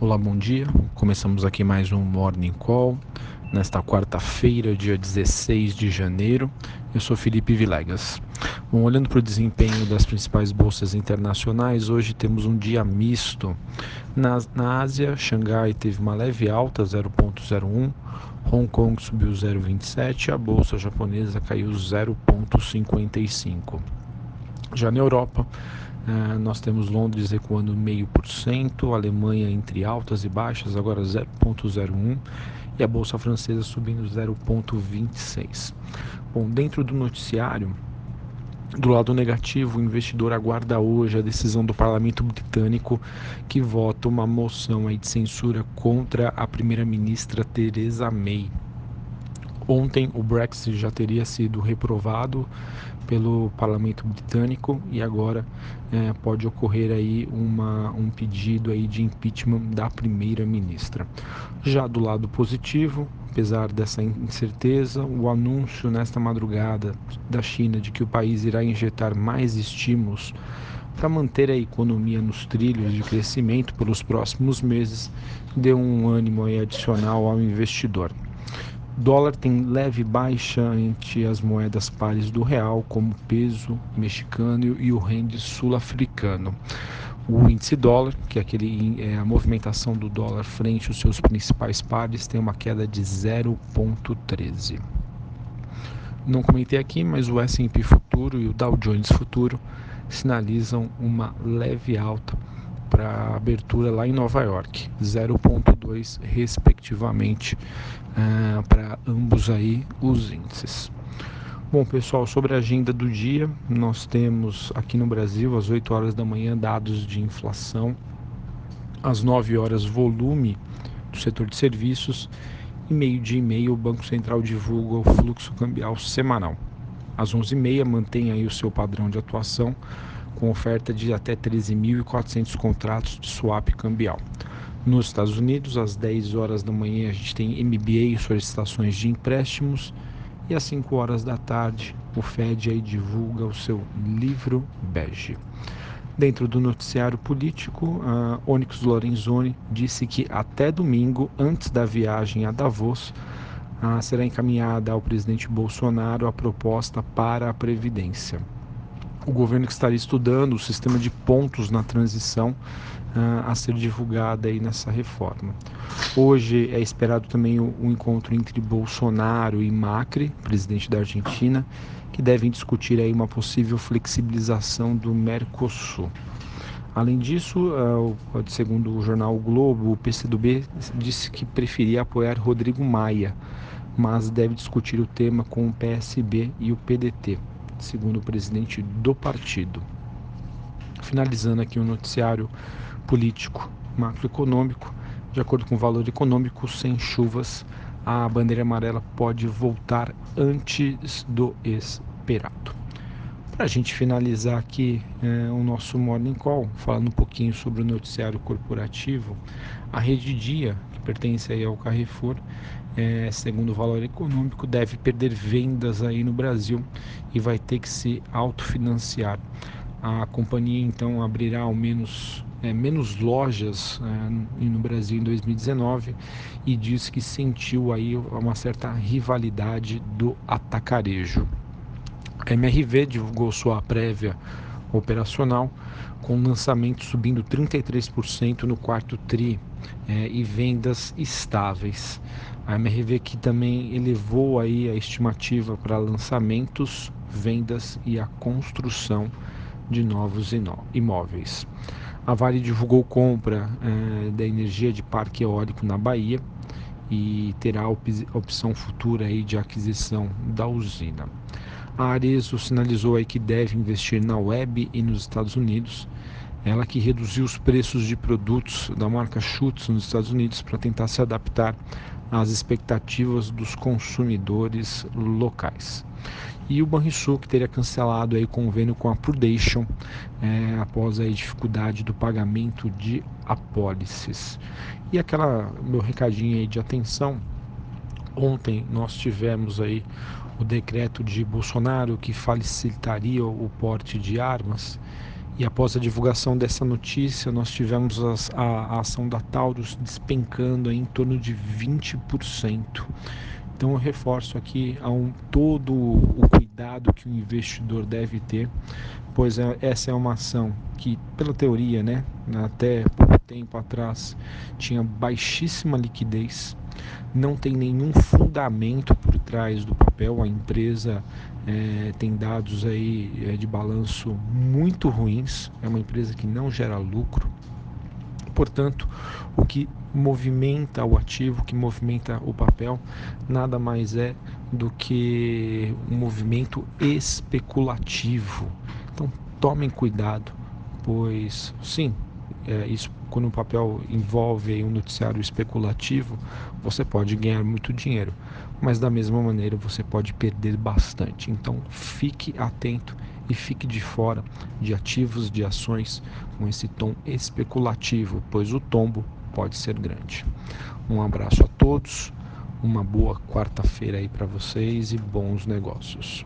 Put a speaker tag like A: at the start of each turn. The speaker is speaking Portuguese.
A: Olá, bom dia. Começamos aqui mais um Morning Call nesta quarta-feira, dia 16 de janeiro. Eu sou Felipe Vilegas. Bom, olhando para o desempenho das principais bolsas internacionais, hoje temos um dia misto. Na, na Ásia, Xangai teve uma leve alta, 0,01. Hong Kong subiu 0,27 e a bolsa japonesa caiu 0,55. Já na Europa, Uh, nós temos Londres recuando meio por cento, Alemanha entre altas e baixas, agora 0,01 e a bolsa francesa subindo 0,26. Bom, dentro do noticiário, do lado negativo, o investidor aguarda hoje a decisão do parlamento britânico que vota uma moção aí de censura contra a primeira-ministra Theresa May. Ontem o Brexit já teria sido reprovado pelo parlamento britânico e agora é, pode ocorrer aí uma, um pedido aí de impeachment da primeira-ministra. Já do lado positivo, apesar dessa incerteza, o anúncio nesta madrugada da China de que o país irá injetar mais estímulos para manter a economia nos trilhos de crescimento pelos próximos meses deu um ânimo adicional ao investidor dólar tem leve baixa entre as moedas pares do real, como o peso mexicano e o rende sul-africano. O índice dólar, que é, aquele, é a movimentação do dólar frente aos seus principais pares, tem uma queda de 0,13. Não comentei aqui, mas o S&P futuro e o Dow Jones futuro sinalizam uma leve alta para abertura lá em Nova York, 0,2 respectivamente uh, para ambos aí os índices. Bom, pessoal, sobre a agenda do dia, nós temos aqui no Brasil, às 8 horas da manhã, dados de inflação, às 9 horas, volume do setor de serviços, e meio-dia e meio, o Banco Central divulga o fluxo cambial semanal. Às 11h30, mantém aí o seu padrão de atuação, com oferta de até 13.400 contratos de swap cambial. Nos Estados Unidos, às 10 horas da manhã, a gente tem MBA solicitações de empréstimos e às 5 horas da tarde, o Fed aí divulga o seu livro bege. Dentro do noticiário político, a Onyx Lorenzoni disse que até domingo, antes da viagem a Davos, será encaminhada ao presidente Bolsonaro a proposta para a Previdência o governo que estaria estudando o sistema de pontos na transição uh, a ser divulgada aí nessa reforma. Hoje é esperado também o, o, encontro entre Bolsonaro e Macri, presidente da Argentina, que devem discutir aí uma possível flexibilização do Mercosul. Além disso, uh, segundo o jornal o Globo, o PCdoB disse que preferia apoiar Rodrigo Maia, mas deve discutir o tema com o PSB e o PDT segundo o presidente do partido. Finalizando aqui o noticiário político macroeconômico, de acordo com o valor econômico, sem chuvas, a bandeira amarela pode voltar antes do esperado. Para a gente finalizar aqui é, o nosso Morning Call, falando um pouquinho sobre o noticiário corporativo, a Rede Dia, pertence aí ao Carrefour, é, segundo o valor econômico, deve perder vendas aí no Brasil e vai ter que se autofinanciar. A companhia então abrirá ao menos é, menos lojas é, no Brasil em 2019 e diz que sentiu aí uma certa rivalidade do atacarejo. A MRV divulgou sua prévia operacional com lançamento subindo 33% no quarto tri é, e vendas estáveis. A MRV que também elevou aí a estimativa para lançamentos, vendas e a construção de novos imóveis. A Vale divulgou compra eh, da energia de parque eólico na Bahia e terá opção futura aí de aquisição da usina. A Arezo sinalizou aí que deve investir na web e nos Estados Unidos. Ela que reduziu os preços de produtos da marca Schutz nos Estados Unidos para tentar se adaptar às expectativas dos consumidores locais. E o Banrisul que teria cancelado aí convênio com a Prudential é, após a dificuldade do pagamento de apólices. E aquela meu recadinho aí de atenção, ontem nós tivemos aí o decreto de Bolsonaro que facilitaria o porte de armas E após a divulgação dessa notícia, nós tivemos a, a ação da Taurus despencando em torno de 20%. Então eu reforço aqui a um, todo o cuidado que o investidor deve ter, pois é, essa é uma ação que, pela teoria, né, até pouco tempo atrás, tinha baixíssima liquidez, não tem nenhum fundamento por trás do papel, a empresa é, tem dados aí é, de balanço muito ruins, é uma empresa que não gera lucro, Portanto, o que movimenta o ativo, o que movimenta o papel, nada mais é do que um movimento especulativo. Então, tomem cuidado, pois sim, é, isso quando o papel envolve um noticiário especulativo, você pode ganhar muito dinheiro, mas da mesma maneira você pode perder bastante. Então fique atento e fique de fora de ativos de ações com esse tom especulativo, pois o tombo pode ser grande. Um abraço a todos, uma boa quarta-feira aí para vocês e bons negócios.